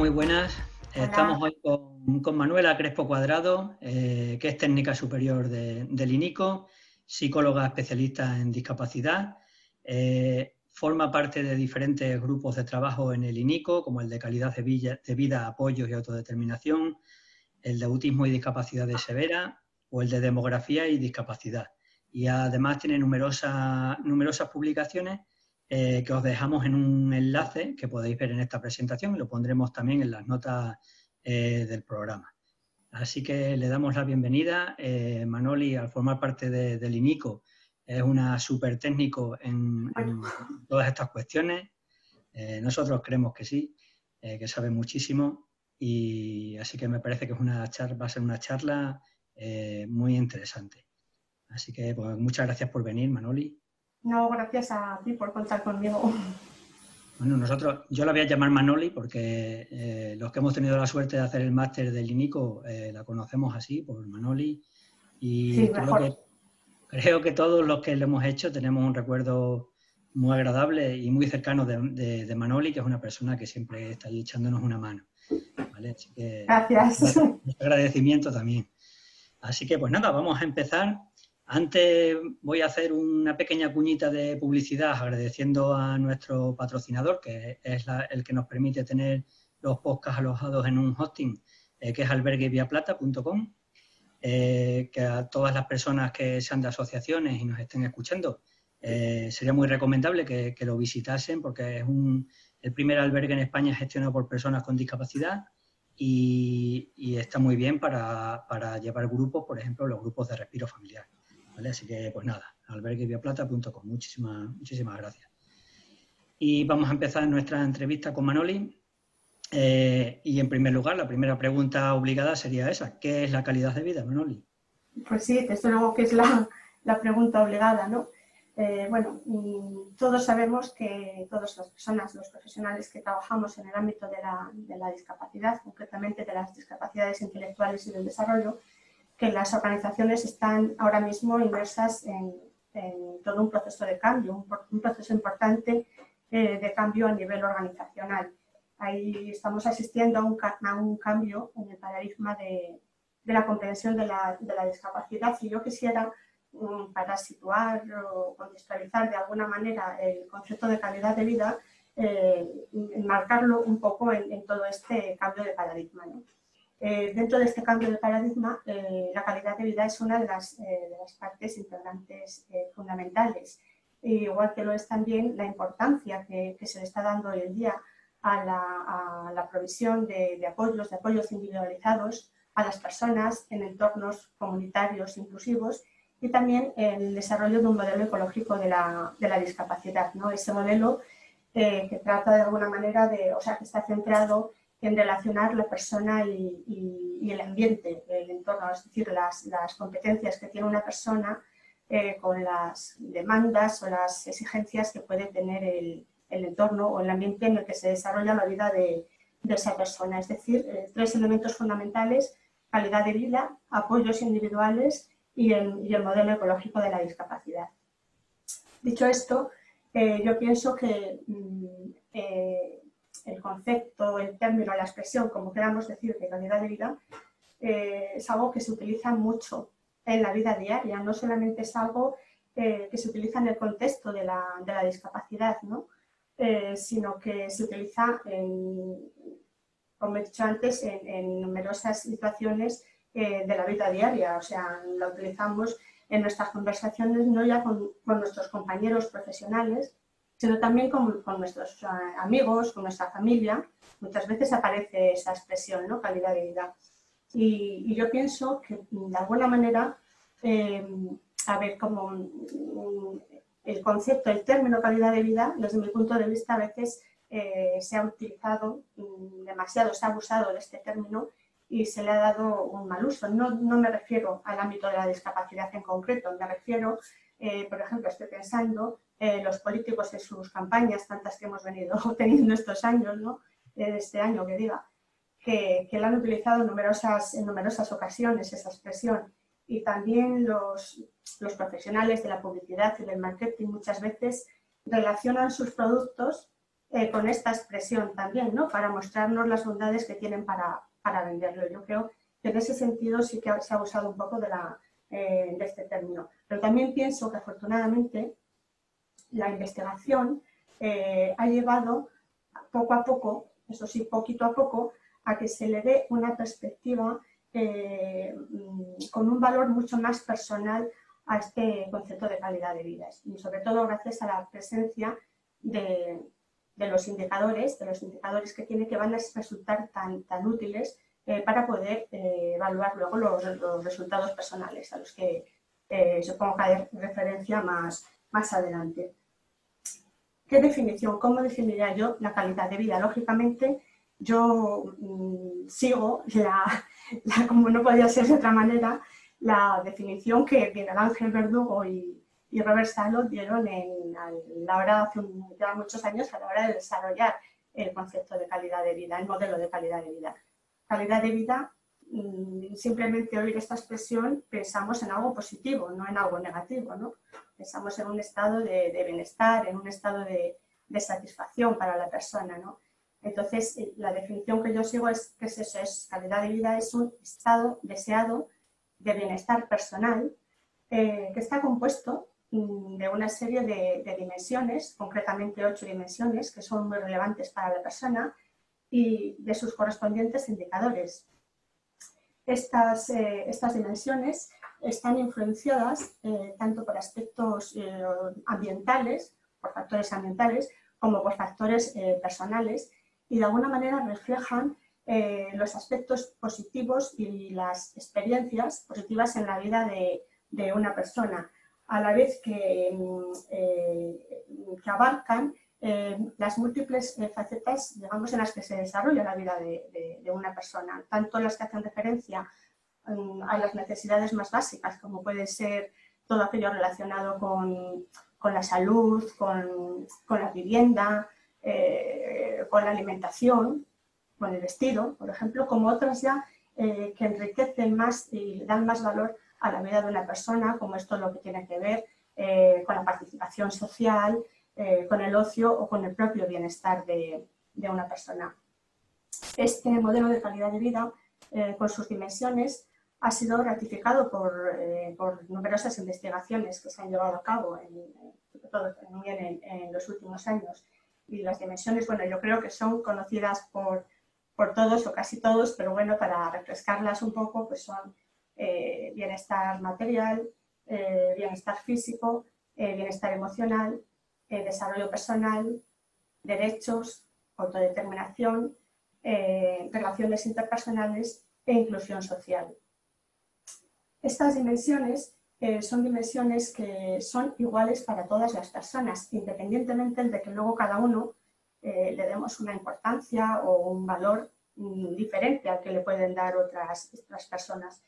muy buenas. Estamos hoy con, Manuela Crespo Cuadrado, eh, que es técnica superior del INICO, psicóloga especialista en discapacidad. Eh, forma parte de diferentes grupos de trabajo en el INICO, como el de calidad de vida, de vida, apoyos y autodeterminación, el de autismo y discapacidades severas o el de demografía y discapacidad. Y además tiene numerosas, numerosas publicaciones eh, que os dejamos en un enlace que podéis ver en esta presentación y lo pondremos también en las notas eh, del programa. Así que le damos la bienvenida. Eh, Manoli, al formar parte del INICO, es una súper técnico en, todas estas cuestiones. nosotros creemos que sí, que sabe muchísimo y así que me parece que es una va a ser una charla muy interesante. Así que pues, muchas gracias por venir, Manoli. No, gracias a ti por contar conmigo. Bueno, nosotros, yo la voy a llamar Manoli porque eh, los que hemos tenido la suerte de hacer el máster del INICO eh, la conocemos así, por Manoli. Y creo, que, creo, que, todos los que lo hemos hecho tenemos un recuerdo muy agradable y muy cercano de, Manoli, que es una persona que siempre está ahí echándonos una mano. Gracias. Agradecimiento también. Así que pues nada, vamos a empezar. Antes voy a hacer una pequeña cuñita de publicidad agradeciendo a nuestro patrocinador, que es el que nos permite tener los podcasts alojados en un hosting, eh, que es albergueviaplata.com, eh, que a todas las personas que sean de asociaciones y nos estén escuchando, eh, sería muy recomendable que, lo visitasen porque es el primer albergue en España gestionado por personas con discapacidad y, está muy bien para llevar grupos, por ejemplo, los grupos de respiro familiar. Así que, pues nada, albergueviaplata.com. Muchísimas, muchísimas gracias. Y vamos a empezar nuestra entrevista con Manoli. Eh, y en primer lugar, la primera pregunta obligada sería esa. ¿Qué es la calidad de vida, Manoli? Pues sí, desde luego que es la, pregunta obligada, ¿no? Eh, bueno, todos sabemos que todas las personas, los profesionales que trabajamos en el ámbito de la, de la discapacidad, concretamente de las discapacidades intelectuales y del desarrollo, que las organizaciones están ahora mismo inmersas en, todo un proceso de cambio, un, proceso importante eh, de cambio a nivel organizacional. Ahí estamos asistiendo a un, un cambio en el paradigma de, la comprensión de la, discapacidad y yo quisiera, mm, para situar o contextualizar de alguna manera el concepto de calidad de vida, eh, enmarcarlo un poco en, todo este cambio de paradigma. Eh, dentro de este cambio de paradigma, eh, la calidad de vida es una de las, eh, partes integrantes fundamentales, igual que lo es también la importancia que, se le está dando hoy en día a la, provisión de, apoyos, de apoyos individualizados a las personas en entornos comunitarios inclusivos y también el desarrollo de un modelo ecológico de la, discapacidad, ¿no? ese modelo que trata de alguna manera de, o sea, que está centrado en relacionar la persona y, el ambiente, el entorno, es decir, las, competencias que tiene una persona eh, con las demandas o las exigencias que puede tener el, entorno o el ambiente en el que se desarrolla la vida de, esa persona. Es decir, eh, tres elementos fundamentales, calidad de vida, apoyos individuales y el, modelo ecológico de la discapacidad. Dicho esto, eh, yo pienso que mm, el concepto, el término, la expresión, como queramos decir, de calidad de vida, eh, es algo que se utiliza mucho en la vida diaria, no solamente es algo eh, que se utiliza en el contexto de la, discapacidad, eh, sino que se utiliza, como he dicho antes, en, numerosas situaciones de la vida diaria, o sea, la utilizamos en nuestras conversaciones no ya con nuestros compañeros profesionales, sino también con, nuestros eh, amigos, con nuestra familia. Muchas veces aparece esa expresión, ¿no? Calidad de vida. Y, yo pienso que de alguna manera, eh, a ver, como el concepto, el término calidad de vida, desde mi punto de vista, a veces eh, se ha utilizado mm, demasiado, se ha abusado de este término y se le ha dado un mal uso. No, no me refiero al ámbito de la discapacidad en concreto, me refiero, por ejemplo, estoy pensando eh, los políticos en sus campañas, tantas que hemos venido teniendo estos años, ¿no? Eh, este año que diga, que, que la han utilizado en numerosas, en numerosas ocasiones esa expresión. Y también los, los profesionales de la publicidad y del marketing muchas veces relacionan sus productos eh, con esta expresión también, ¿no? Para mostrarnos las bondades que tienen para, para venderlo. Yo creo que en ese sentido sí que se ha usado un poco de, la, eh, de este término. Pero también pienso que afortunadamente la investigación eh, ha llevado poco a poco, eso sí, poquito a poco, a que se le dé una perspectiva eh, con un valor mucho más personal a este concepto de calidad de vida. Y sobre todo gracias a la presencia de, los indicadores, de los indicadores que tiene que van a resultar tan, tan útiles eh, para poder evaluar luego los, resultados personales a los que supongo que hay referencia más, más adelante. ¿Qué definición? ¿Cómo definiría yo la calidad de vida? Lógicamente, yo mm, sigo, la, como no podía ser de otra manera, la definición que Miguel Ángel Verdugo y, y Robert Salo dieron en, la hora, hace ya muchos años, a la hora de desarrollar el concepto de calidad de vida, el modelo de calidad de vida. Calidad de vida, mm, simplemente oír esta expresión, pensamos en algo positivo, no en algo negativo, ¿no? Pensamos en un estado de, bienestar, en un estado de, satisfacción para la persona, ¿no? Entonces, eh, la definición que yo sigo es que eso, es calidad de vida, es un estado deseado de bienestar personal eh, que está compuesto mm, de una serie de, dimensiones, concretamente ocho dimensiones, que son muy relevantes para la persona y de sus correspondientes indicadores. Estas, eh, estas dimensiones están influenciadas eh, tanto por aspectos eh, ambientales, por factores ambientales, como por factores eh, personales y de alguna manera reflejan los aspectos positivos y las experiencias positivas en la vida de, una persona, a la vez que, mm, abarcan las múltiples facetas digamos, en las que se desarrolla la vida de una persona, tanto las que hacen referencia a las necesidades más básicas, como puede ser todo aquello relacionado con, con la salud, con, con la vivienda, eh, con la alimentación, con el vestido, por ejemplo, como otras ya eh, que enriquecen más y dan más valor a la vida de una persona, como esto lo que tiene que ver eh, con la participación social, con el ocio o con el propio bienestar de, de una persona. Este modelo de calidad de vida, con sus dimensiones, ha sido ratificado por, eh, por, numerosas investigaciones que se han llevado a cabo en, también en, los últimos años. Y las dimensiones, bueno, yo creo que son conocidas por, por todos o casi todos, pero bueno, para refrescarlas un poco, pues son eh, bienestar material, eh, bienestar físico, bienestar emocional, desarrollo personal, derechos, autodeterminación, relaciones interpersonales e inclusión social. Estas dimensiones eh, son dimensiones que son iguales para todas las personas, independientemente de que luego cada uno eh, le demos una importancia o un valor mm, diferente al que le pueden dar otras, otras personas.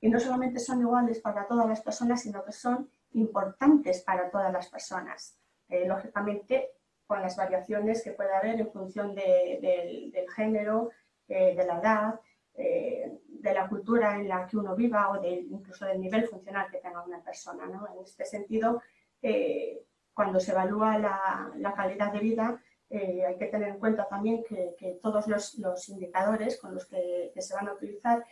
Y no solamente son iguales para todas las personas, sino que son importantes para todas las personas. Eh, lógicamente, con las variaciones que puede haber en función del género, de la edad, eh, de la cultura en la que uno viva o incluso del nivel funcional que tenga una persona. En este sentido, eh, cuando se evalúa la, calidad de vida, eh, hay que tener en cuenta también que, todos los, indicadores con los que, se van a utilizar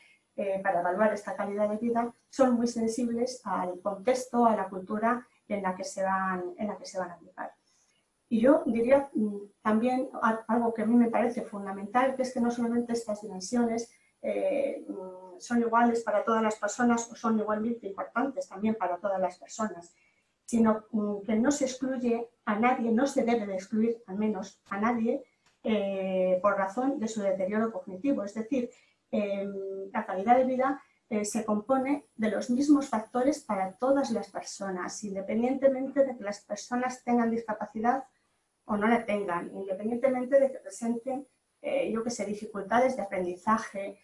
para evaluar esta calidad de vida son muy sensibles al contexto, a la cultura en la que se van, en la que se van a aplicar. Y yo diría mm, también algo que a mí me parece fundamental, que es que no solamente estas dimensiones eh, mm, son iguales para todas las personas o son igualmente importantes también para todas las personas, sino mm, que no se excluye a nadie, no se debe de excluir al menos a nadie eh, por razón de su deterioro cognitivo. Es decir, em, la calidad de vida eh, se compone de los mismos factores para todas las personas, independientemente de que las personas tengan discapacidad o no la tengan, independientemente de que presenten, yo que sé, dificultades de aprendizaje,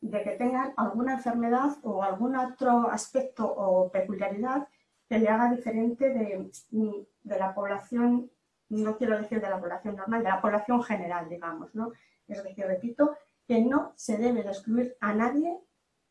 De que tengan alguna enfermedad o algún otro aspecto o peculiaridad que le haga diferente de, de, la población, no quiero decir de la población normal, de la población general, digamos, ¿no? Es decir, repito, que no se debe de excluir a nadie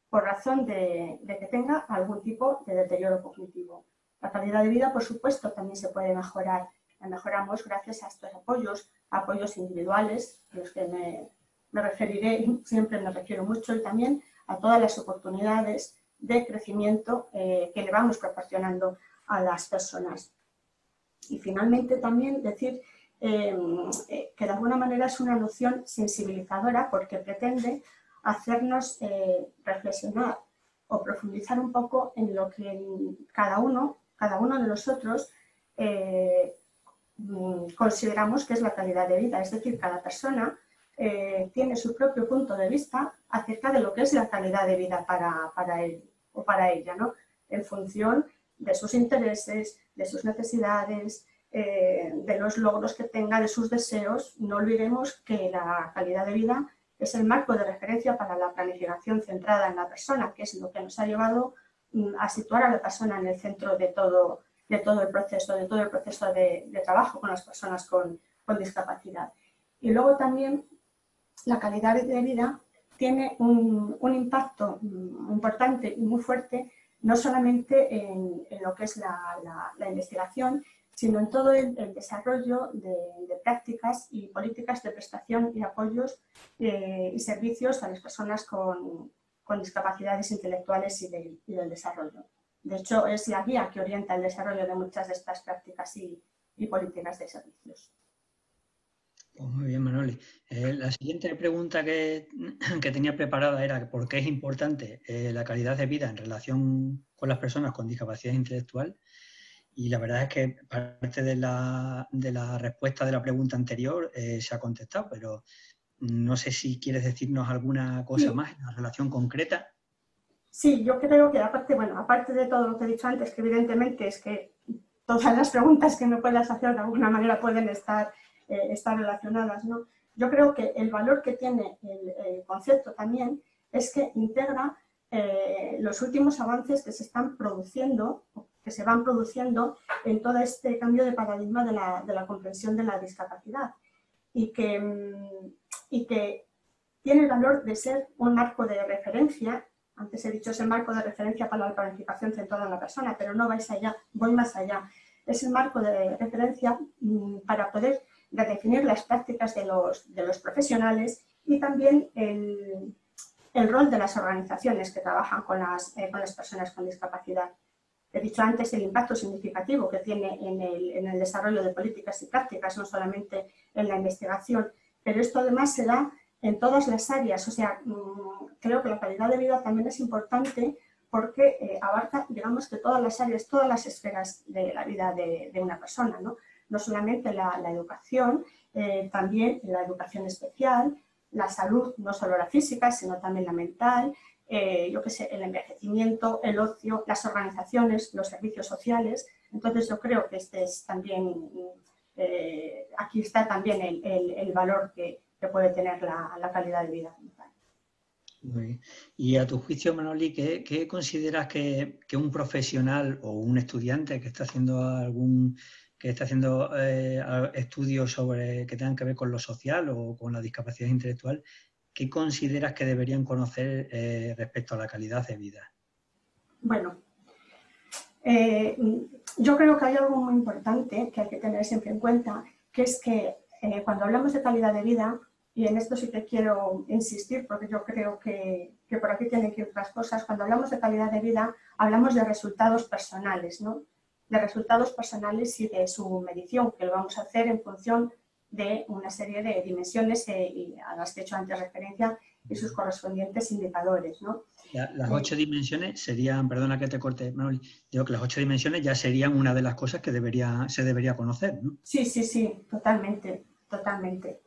por razón de, de, que tenga algún tipo de deterioro cognitivo. La calidad de vida, por supuesto, también se puede mejorar la mejoramos gracias a estos apoyos, apoyos individuales, los que me, me referiré, siempre me refiero mucho, y también a todas las oportunidades de crecimiento eh, que le vamos proporcionando a las personas. Y finalmente también decir em, eh, que de alguna manera es una noción sensibilizadora porque pretende hacernos eh, reflexionar o profundizar un poco en lo que cada uno, cada uno de nosotros mm, consideramos que es la calidad de vida. Es decir, cada persona tiene su propio punto de vista acerca de lo que es la calidad de vida para, para él o para ella, ¿no? En función de sus intereses, de sus necesidades, eh, de los logros que tenga, de sus deseos. No olvidemos que la calidad de vida es el marco de referencia para la planificación centrada en la persona, que es lo que nos ha llevado mm, a situar a la persona en el centro de todo, de todo el proceso, de todo el proceso de, trabajo con las personas con, con discapacidad. Y luego también la calidad de vida tiene un, impacto importante y muy fuerte, no solamente en, lo que es la, investigación, sino en todo el, desarrollo de, prácticas y políticas de prestación y apoyos eh, y servicios a las personas con, discapacidades intelectuales y, del desarrollo. De hecho, es la guía que orienta el desarrollo de muchas de estas prácticas y políticas de servicios. Pues muy bien, Manoli. Eh, la siguiente pregunta que, tenía preparada era por qué es importante eh, la calidad de vida en relación con las personas con discapacidad intelectual. Y la verdad es que parte de la, respuesta de la pregunta anterior eh, se ha contestado, pero no sé si quieres decirnos alguna cosa más en relación concreta. Sí, yo creo que aparte, bueno, aparte de todo lo que he dicho antes, que evidentemente es que todas las preguntas que me puedas hacer de alguna manera pueden estar eh, están relacionadas. ¿no? Yo creo que el valor que tiene el, concepto también es que integra eh, los últimos avances que se están produciendo, que se van produciendo en todo este cambio de paradigma de la, comprensión de la discapacidad y que, mm, y que tiene el valor de ser un marco de referencia. Antes he dicho es el marco de referencia para la planificación centrada en la persona, pero no vais allá, voy más allá. Es el marco de referencia mm, para poder de definir las prácticas de los, de los profesionales y también el, el, rol de las organizaciones que trabajan con las, eh, con las personas con discapacidad. He dicho antes el impacto significativo que tiene en el, en el, desarrollo de políticas y prácticas, no solamente en la investigación, pero esto además se da en todas las áreas. O sea, mm, creo que la calidad de vida también es importante porque eh, abarca, digamos que todas las áreas, todas las esferas de la vida de, de una persona, ¿no? No solamente la, educación, eh, también la educación especial, la salud, no solo la física, sino también la mental, eh, yo qué sé, el envejecimiento, el ocio, las organizaciones, los servicios sociales. Entonces yo creo que este es también, eh, aquí está también el, valor que, puede tener la, calidad de vida. Y a tu juicio, Manoli, ¿qué, consideras que, un profesional o un estudiante que está haciendo algún que está haciendo eh, estudios sobre que tengan que ver con lo social o con la discapacidad intelectual, ¿qué consideras que deberían conocer eh, respecto a la calidad de vida? Bueno, eh, yo creo que hay algo muy importante que hay que tener siempre en cuenta, que es que cuando hablamos de calidad de vida, y en esto sí que quiero insistir porque yo creo que, que por aquí tienen que ir otras cosas, cuando hablamos de calidad de vida hablamos de resultados personales, ¿no? De resultados personales y de su medición, que lo vamos a hacer en función de una serie de dimensiones eh, a las que he hecho antes referencia y sus correspondientes indicadores. ¿no? las ocho dimensiones serían, perdona que te corte, Manuel, digo que las ocho dimensiones ya serían una de las cosas que debería, se debería conocer. ¿no? Sí, sí, sí, totalmente, totalmente.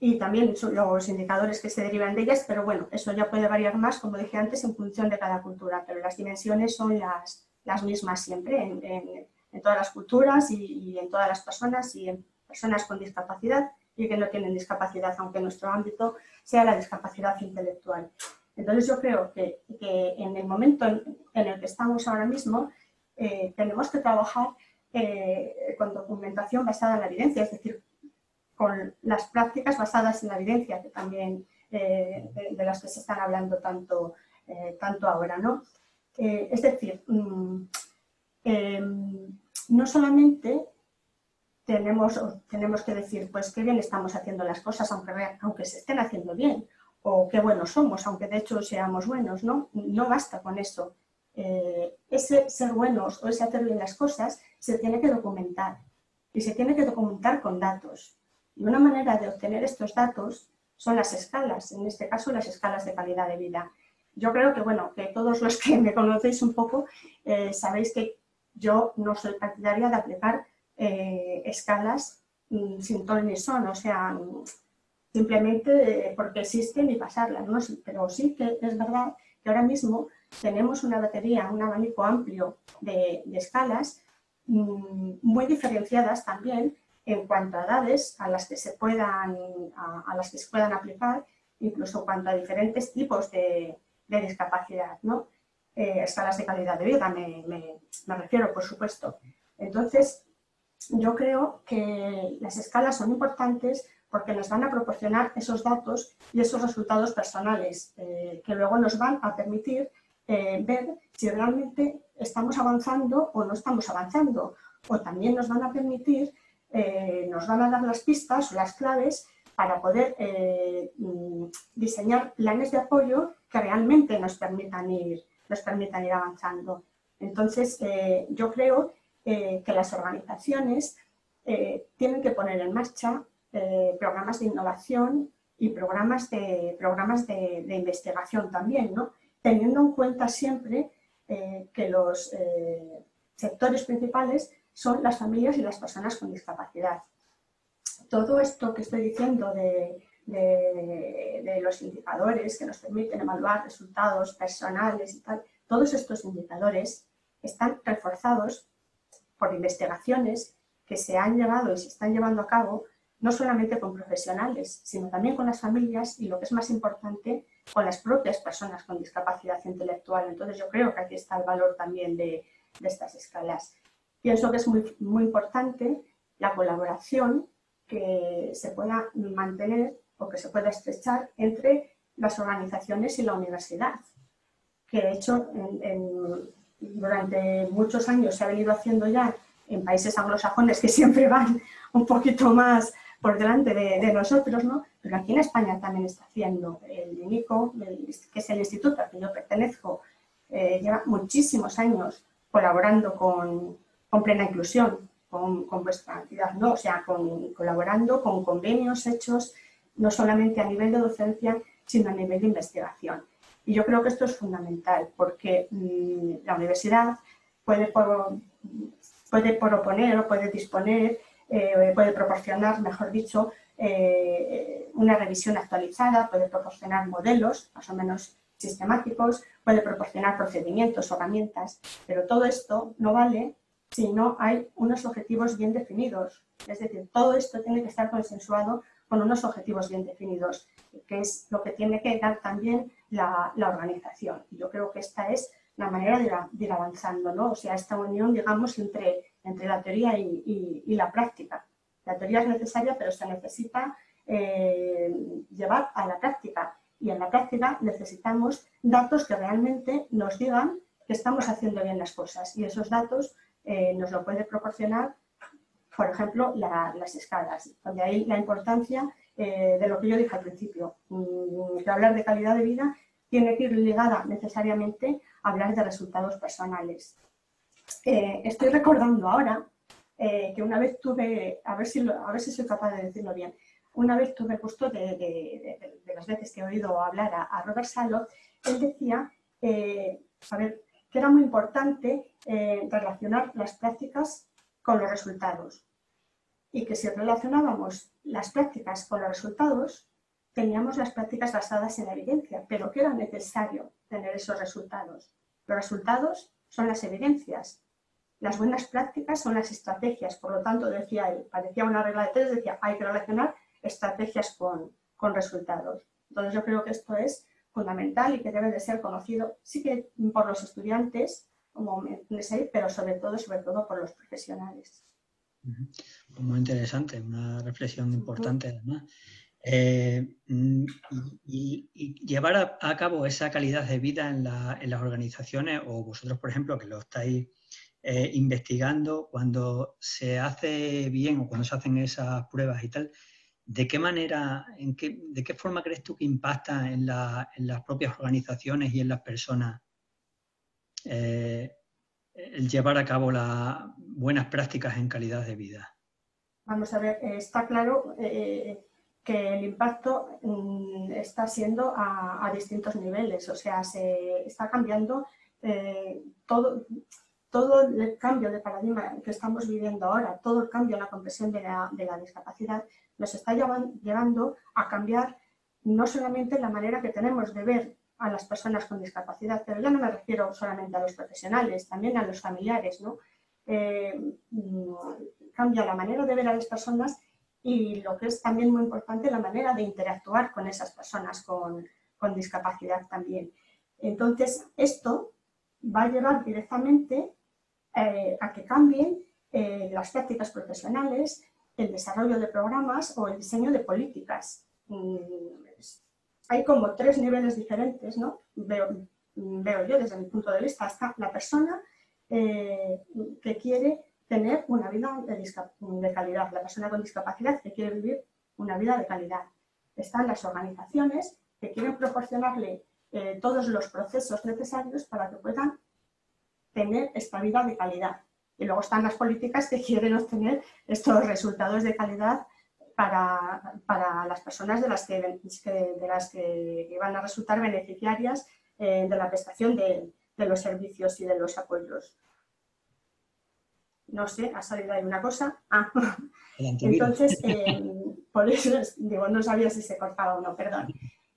Y también los indicadores que se derivan de ellas, pero bueno, eso ya puede variar más, como dije antes, en función de cada cultura, pero las dimensiones son las, las mismas siempre en, todas las culturas y, en todas las personas y en personas con discapacidad y que no tienen discapacidad, aunque nuestro ámbito sea la discapacidad intelectual. Entonces yo creo que, en el momento en, el que estamos ahora mismo eh, tenemos que trabajar eh, con documentación basada en la evidencia, es decir, con las prácticas basadas en la evidencia, que también eh, de, las que se están hablando tanto, tanto ahora, ¿no? Es decir, mm, em, no solamente tenemos, tenemos que decir, pues qué bien estamos haciendo las cosas, aunque, aunque se estén haciendo bien, o qué buenos somos, aunque de hecho seamos buenos, ¿no? No basta con eso. Eh, ese ser buenos o ese hacer bien las cosas se tiene que documentar y se tiene que documentar con datos. Y una manera de obtener estos datos son las escalas, en este caso las escalas de calidad de vida. Yo creo que, bueno, que todos los que me conocéis un poco eh, sabéis que yo no soy partidaria de aplicar eh, escalas mm, sin ton ni son, o sea, simplemente porque existen y pasarlas, ¿no? Pero sí que es verdad que ahora mismo tenemos una batería, un abanico amplio de, escalas mm, muy diferenciadas también en cuanto a edades a las que se puedan, a, las que se puedan aplicar, incluso cuanto a diferentes tipos de, discapacidad, ¿no? Eh, escalas de calidad de vida me, me refiero, por supuesto. Entonces, yo creo que las escalas son importantes porque nos van a proporcionar esos datos y esos resultados personales eh, que luego nos van a permitir eh, ver si realmente estamos avanzando o no estamos avanzando. O también nos van a permitir, nos van a dar las pistas o las claves para poder mm, diseñar planes de apoyo que realmente nos permitan ir, nos permitan ir avanzando. Entonces, yo creo que las organizaciones tienen que poner en marcha eh, programas de innovación y programas de, programas de, investigación también, ¿no? teniendo en cuenta siempre eh, que los eh, sectores principales son las familias y las personas con discapacidad. Todo esto que estoy diciendo de, de, los indicadores que nos permiten evaluar resultados personales y tal, todos estos indicadores están reforzados por investigaciones que se han llevado y se están llevando a cabo no solamente con profesionales, sino también con las familias y, lo que es más importante, con las propias personas con discapacidad intelectual. Entonces, yo creo que aquí está el valor también de, estas escalas. Pienso que es muy, muy importante la colaboración que se pueda mantener o que se pueda estrechar entre las organizaciones y la universidad, que de hecho durante muchos años se ha venido haciendo ya en países anglosajones que siempre van un poquito más por delante de, nosotros, ¿no? Pero aquí en España también está haciendo el INICO, que es el instituto al que yo pertenezco, eh, lleva muchísimos años colaborando con, plena inclusión, con, vuestra entidad, ¿no? O sea, colaborando con convenios hechos no solamente a nivel de docencia, sino a nivel de investigación. Y yo creo que esto es fundamental porque mm, la universidad puede, puede proponer o puede disponer eh, puede proporcionar, mejor dicho, eh, una revisión actualizada, puede proporcionar modelos más o menos sistemáticos, puede proporcionar procedimientos, herramientas, pero todo esto no vale si no hay unos objetivos bien definidos. Es decir, todo esto tiene que estar consensuado con unos objetivos bien definidos, que es lo que tiene que dar también la, organización. Yo creo que esta es la manera de ir, avanzando, ¿no? O sea, esta unión, digamos, entre entre la teoría y, la práctica. La teoría es necesaria, pero se necesita eh, llevar a la práctica. Y en la práctica necesitamos datos que realmente nos digan que estamos haciendo bien las cosas. Y esos datos eh, nos lo puede proporcionar, por ejemplo, las escalas. Donde hay la importancia eh, de lo que yo dije al principio, mm, que hablar de calidad de vida tiene que ir ligada necesariamente a hablar de resultados personales. Eh, estoy recordando ahora eh, que una vez tuve, a ver, si a ver si soy capaz de decirlo bien, una vez tuve gusto de, las veces que he oído hablar a, Robert Salo, él decía eh, que era muy importante relacionar las prácticas con los resultados y que si relacionábamos las prácticas con los resultados, teníamos las prácticas basadas en la evidencia, pero que era necesario tener esos resultados. Los resultados son las evidencias. Las buenas prácticas son las estrategias. Por lo tanto, decía él, parecía una regla de tres, decía, hay que relacionar estrategias con, resultados. Entonces, yo creo que esto es fundamental y que debe de ser conocido, sí que por los estudiantes, como pero sobre todo, sobre todo por los profesionales. Muy interesante, una reflexión importante además. Eh, mm, y, llevar a, cabo esa calidad de vida en, las organizaciones o vosotros, por ejemplo, que lo estáis eh, investigando cuando se hace bien o cuando se hacen esas pruebas y tal, ¿de qué manera, en qué, de qué forma crees tú que impacta en, las propias organizaciones y en las personas eh, el llevar a cabo las buenas prácticas en calidad de vida? Vamos a ver, está claro que el impacto mm, está siendo a, distintos niveles, o sea, se está cambiando eh, todo, todo el cambio de paradigma que estamos viviendo ahora, todo el cambio en la comprensión de la, discapacidad, nos está llevando a cambiar no solamente la manera que tenemos de ver a las personas con discapacidad, pero ya no me refiero solamente a los profesionales, también a los familiares, ¿no? Eh, mm, cambia la manera de ver a las personas y lo que es también muy importante, la manera de interactuar con esas personas con, discapacidad también. Entonces, esto va a llevar directamente eh, a que cambien eh, las prácticas profesionales, el desarrollo de programas o el diseño de políticas. Mm, hay como tres niveles diferentes, ¿no? Veo, veo yo desde mi punto de vista, hasta la persona eh, que quiere tener una vida de, calidad, la persona con discapacidad que quiere vivir una vida de calidad. Están las organizaciones que quieren proporcionarle eh, todos los procesos necesarios para que puedan tener esta vida de calidad. Y luego están las políticas que quieren obtener estos resultados de calidad para, las personas de las que, de las que van a resultar beneficiarias eh, de la prestación de los servicios y de los apoyos no sé, ha salido ahí una cosa. Ah. Entonces, eh, por eso digo, no sabía si se cortaba o no, perdón.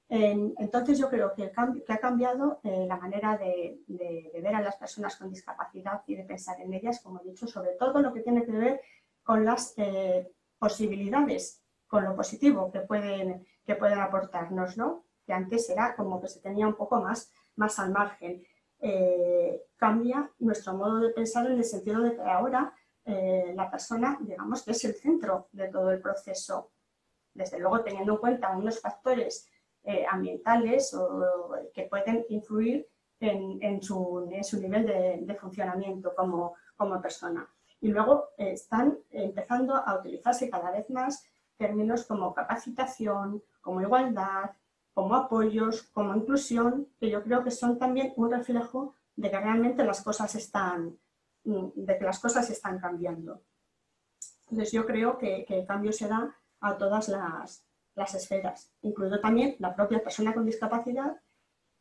entonces yo creo que, el cambio, que ha cambiado eh, la manera de, ver a las personas con discapacidad y de pensar en ellas, como he dicho, sobre todo lo que tiene que ver con las eh, posibilidades, con lo positivo que pueden, que pueden aportarnos, ¿no? Que antes era como que se tenía un poco más, más al margen. Eh, cambia nuestro modo de pensar en el sentido de que ahora eh, la persona, digamos, que es el centro de todo el proceso. Desde luego, teniendo en cuenta unos factores eh, ambientales o, que pueden influir en, su, nivel de, funcionamiento como, como, persona. Y luego están empezando a utilizarse cada vez más términos como capacitación, como igualdad, como apoyos, como inclusión, que yo creo que son también un reflejo de que realmente las cosas están, de que las cosas están cambiando. Entonces yo creo que, el cambio se da a todas las, esferas, incluido también la propia persona con discapacidad,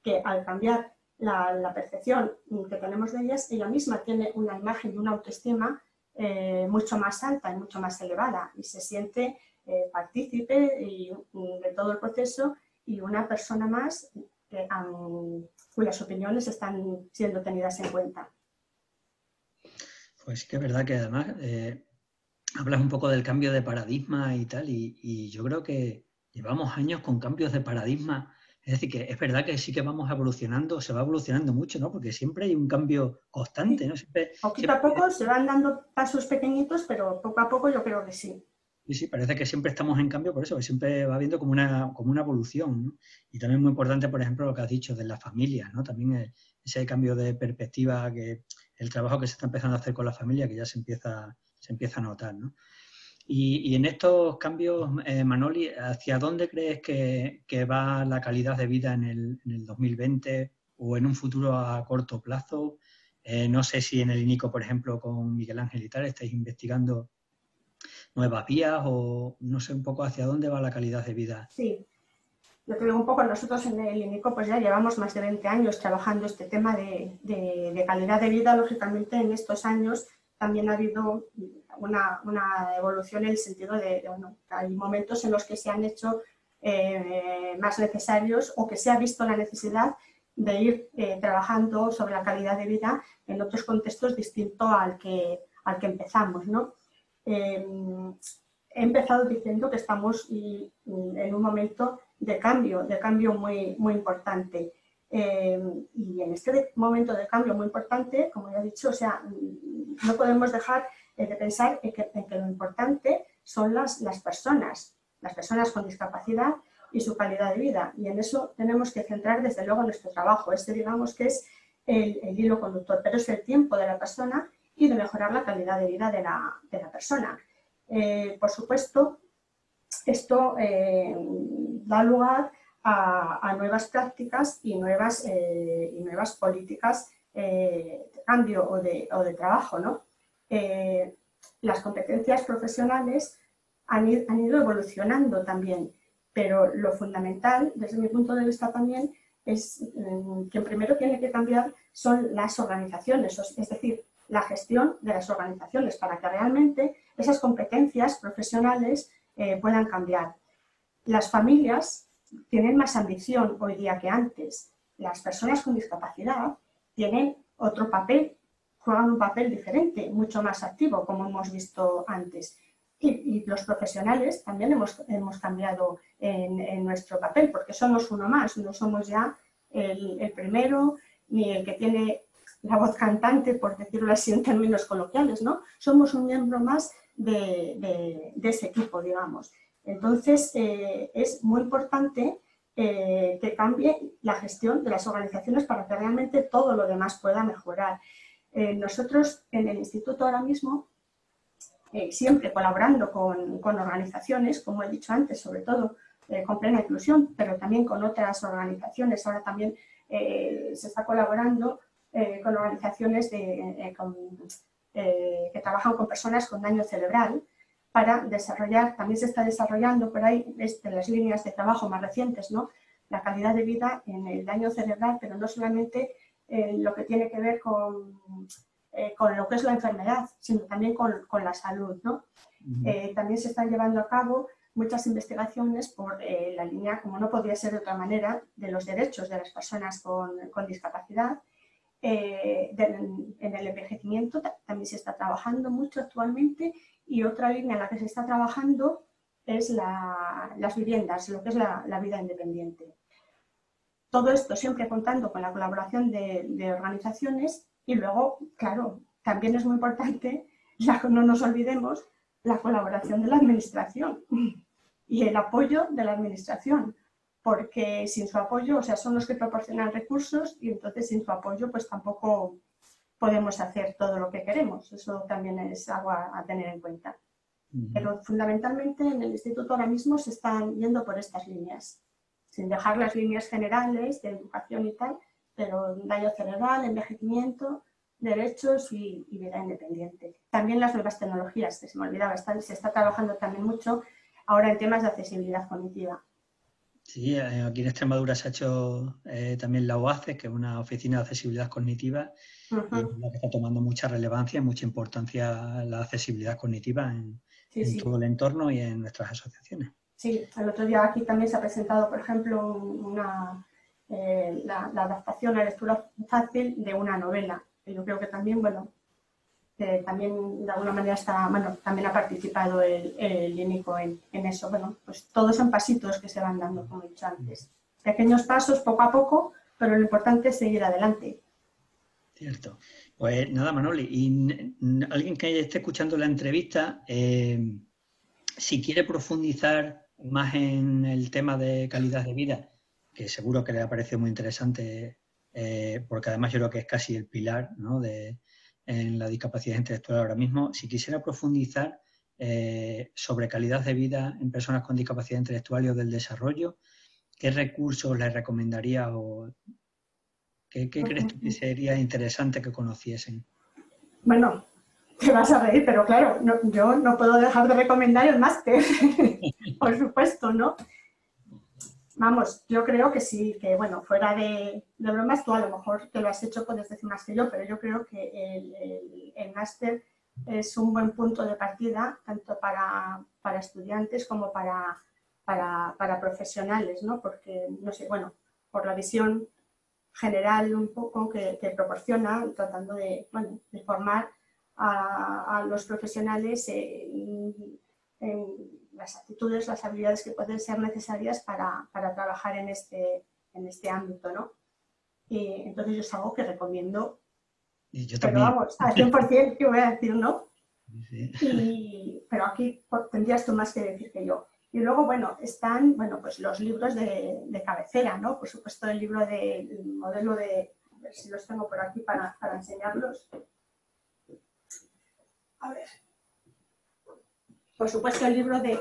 que al cambiar la, percepción que tenemos de ellas, ella misma tiene una imagen y una autoestima eh, mucho más alta y mucho más elevada y se siente eh, partícipe de todo el proceso y una persona más cuyas opiniones están siendo tenidas en cuenta. Pues que es verdad que además eh, hablas un poco del cambio de paradigma y tal, y, yo creo que llevamos años con cambios de paradigma. Es decir, que es verdad que sí que vamos evolucionando, se va evolucionando mucho, ¿no? Porque siempre hay un cambio constante, ¿no? Poquito a poco se van dando pasos pequeñitos, pero poco a poco yo creo que sí. Sí, sí, parece que siempre estamos en cambio por eso, que siempre va habiendo como una, como una evolución. ¿no? Y también muy importante, por ejemplo, lo que has dicho de las familias, ¿no? También ese cambio de perspectiva, que el trabajo que se está empezando a hacer con la familia, que ya se empieza, se empieza a notar, ¿no? Y, en estos cambios, eh, Manoli, ¿hacia dónde crees que, va la calidad de vida en el, en el, 2020 o en un futuro a corto plazo? Eh, no sé si en el INICO, por ejemplo, con Miguel Ángel y tal, estáis investigando nuevas vías o no sé un poco hacia dónde va la calidad de vida. Sí, yo creo un poco, nosotros en el INICO pues ya llevamos más de 20 años trabajando este tema de, calidad de vida, lógicamente en estos años también ha habido una, evolución en el sentido de, bueno, hay momentos en los que se han hecho eh, más necesarios o que se ha visto la necesidad de ir eh, trabajando sobre la calidad de vida en otros contextos distintos al que, al que empezamos, ¿no? Em, he empezado diciendo que estamos en un momento de cambio, de cambio muy, muy importante. Y en este momento de cambio muy importante, como ya he dicho, o sea, no podemos dejar de pensar en que, lo importante son las, las personas, las personas con discapacidad y su calidad de vida. Y en eso tenemos que centrar desde luego nuestro trabajo. Este digamos que es el, hilo conductor, pero es el tiempo de la persona y de mejorar la calidad de vida de la, persona. Eh, por supuesto, esto eh, da lugar a, nuevas prácticas y nuevas, eh, y nuevas políticas de cambio o de, o de trabajo. ¿no? las competencias profesionales han, ido evolucionando también, pero lo fundamental, desde mi punto de vista también, es mm, que primero tiene que cambiar son las organizaciones, es decir, la gestión de las organizaciones para que realmente esas competencias profesionales eh, puedan cambiar. Las familias tienen más ambición hoy día que antes. Las personas con discapacidad tienen otro papel, juegan un papel diferente, mucho más activo, como hemos visto antes. Y, los profesionales también hemos, hemos cambiado en, nuestro papel, porque somos uno más, no somos ya el, el primero ni el que tiene la voz cantante, por decirlo así en términos coloquiales, ¿no? Somos un miembro más de, ese equipo, digamos. Entonces, eh, es muy importante eh, que cambie la gestión de las organizaciones para que realmente todo lo demás pueda mejorar. Eh, nosotros en el instituto ahora mismo, siempre colaborando con, organizaciones, como he dicho antes, sobre todo con plena inclusión, pero también con otras organizaciones, ahora también se está colaborando eh, con organizaciones eh, eh, que trabajan con personas con daño cerebral para desarrollar, también se está desarrollando por ahí de las líneas de trabajo más recientes, ¿no? la calidad de vida en el daño cerebral, pero no solamente lo que tiene que ver con, con, lo que es la enfermedad, sino también con, con la salud. ¿no? también se están llevando a cabo muchas investigaciones por la línea, como no podría ser de otra manera, de los derechos de las personas con, con discapacidad eh, en el envejecimiento también se está trabajando mucho actualmente y otra línea en la que se está trabajando es las viviendas, lo que es la, vida independiente. Todo esto siempre contando con la colaboración de, organizaciones y luego, claro, también es muy importante, ya no nos olvidemos, la colaboración de la administración y el apoyo de la administración porque sin su apoyo, o sea, son los que proporcionan recursos y entonces sin su apoyo pues tampoco podemos hacer todo lo que queremos. Eso también es algo a, tener en cuenta. Pero fundamentalmente en el instituto ahora mismo se están yendo por estas líneas, sin dejar las líneas generales de educación y tal, pero daño cerebral, envejecimiento, derechos y, vida independiente. También las nuevas tecnologías, que se me olvidaba, se está trabajando también mucho ahora en temas de accesibilidad cognitiva. Sí, eh, aquí en Extremadura se ha hecho eh, también la OACE, que es una oficina de accesibilidad cognitiva, que está tomando mucha relevancia, mucha importancia la accesibilidad cognitiva en, todo el entorno y en nuestras asociaciones. Sí, el otro día aquí también se ha presentado, por ejemplo, una, eh, la, la, adaptación a lectura fácil de una novela. Yo creo que también, bueno, también de alguna manera está, bueno, también ha participado el, el INICO en, eso. Bueno, pues todos son pasitos que se van dando, como he dicho antes. Pequeños pasos, poco a poco, pero lo importante es seguir adelante. Cierto. Pues nada, Manoli, y alguien que esté escuchando la entrevista, eh, si quiere profundizar más en el tema de calidad de vida, que seguro que le ha parecido muy interesante, eh, porque además yo creo que es casi el pilar ¿no? de, en la discapacidad intelectual ahora mismo. Si quisiera profundizar eh, sobre calidad de vida en personas con discapacidad intelectual y o del desarrollo, ¿qué recursos les recomendaría o qué, crees que sería interesante que conociesen? Bueno, te vas a reír, pero claro, yo no puedo dejar de recomendar el máster, por supuesto, ¿no? Vamos, yo creo que sí, que bueno, fuera de, bromas, tú a lo mejor te lo has hecho, puedes decir más que yo, pero yo creo que el, máster es un buen punto de partida, tanto para, estudiantes como para, para, profesionales, ¿no? Porque, no sé, bueno, por la visión general un poco que, proporciona, tratando de, bueno, de formar a, los profesionales en las actitudes, las habilidades que pueden ser necesarias para, trabajar en este, en este ámbito, ¿no? Y entonces yo es algo que recomiendo. Y yo también. Pero vamos, al 100% que voy a decir no. pero aquí tendrías tú más que decir que yo. Y luego, bueno, están, bueno, pues los libros de, cabecera, ¿no? Por supuesto, el libro del modelo de, a ver si los tengo por aquí para, para enseñarlos. a ver. Por supuesto, el libro de,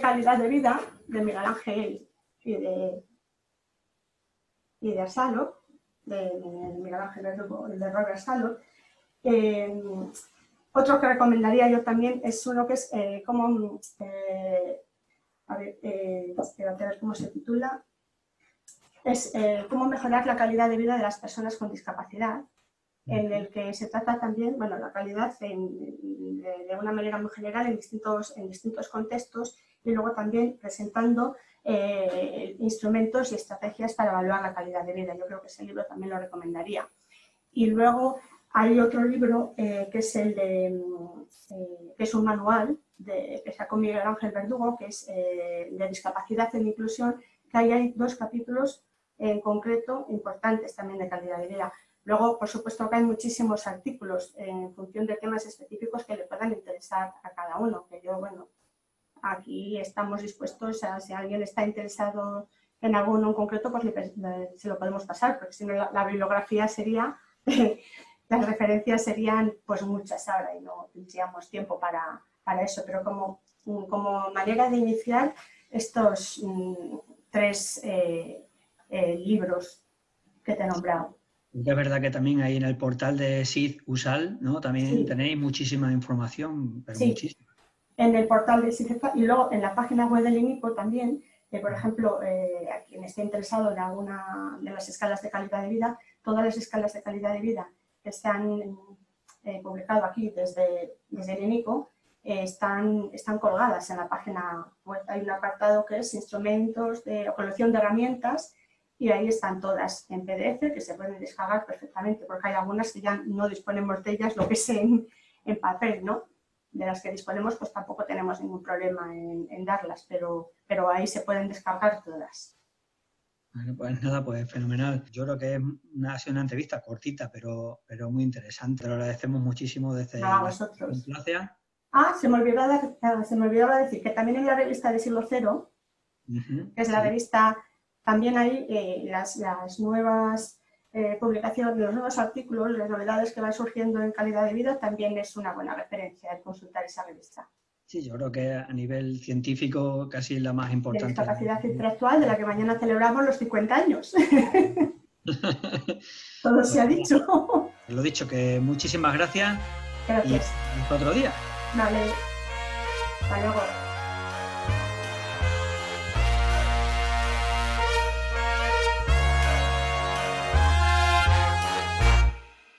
calidad de vida de Miguel Ángel y de, y de Asalo, de, Miguel Ángel y de Robert Asalo. Eh, otro que recomendaría yo también es uno que es eh, eh, eh, a ver cómo se titula, es cómo mejorar la calidad de vida de las personas con discapacidad, en el que se trata también, bueno, la calidad de, una manera muy general en distintos, en distintos contextos y luego también presentando instrumentos y estrategias para evaluar la calidad de vida. Yo creo que ese libro también lo recomendaría. Y luego hay otro libro eh, que es el de, eh, que es un manual de, que sacó Miguel Ángel Verdugo, que es eh, de discapacidad e inclusión, que ahí hay dos capítulos en concreto importantes también de calidad de vida. Luego, por supuesto, que hay muchísimos artículos en función de temas específicos que le puedan interesar a cada uno, que yo, bueno, aquí estamos dispuestos a, si alguien está interesado en alguno en concreto, pues se lo podemos pasar, porque si no la bibliografía sería las referencias serían pues muchas ahora y no tendríamos tiempo para, eso, pero como, como manera de iniciar estos mm, tres eh, eh, libros que te he nombrado. Es verdad que también ahí en el portal de SID USAL, ¿no? También tenéis muchísima información, pero muchísima. En el portal de SID y luego en la página web del INIPO también, por ejemplo, eh, a quien esté interesado en alguna de las escalas de calidad de vida, todas las escalas de calidad de vida que se han eh, publicado aquí desde, desde el INICO eh, están, están colgadas en la página web. Hay un apartado que es instrumentos de colección de herramientas y ahí están todas en PDF que se pueden descargar perfectamente porque hay algunas que ya no disponemos de ellas, lo que es en, en papel, ¿no? De las que disponemos pues tampoco tenemos ningún problema en, en darlas, pero, pero ahí se pueden descargar todas. Bueno, pues nada, pues fenomenal. Yo creo que es una, ha sido una entrevista cortita, pero, pero muy interesante. Lo agradecemos muchísimo desde a vosotros. Ah, se me, olvidaba, ah, se me olvidaba decir que también en la revista de Siglo Cero, que es la revista, también hay eh, las, las, nuevas eh, publicaciones, los nuevos artículos, las novedades que van surgiendo en calidad de vida, también es una buena referencia el consultar esa revista. Sí, yo creo que a nivel científico casi la más importante. La capacidad intelectual de la que mañana celebramos los 50 años. Todo se ha dicho. Lo dicho, que muchísimas gracias. Gracias. Y hasta otro día. Vale. Hasta luego.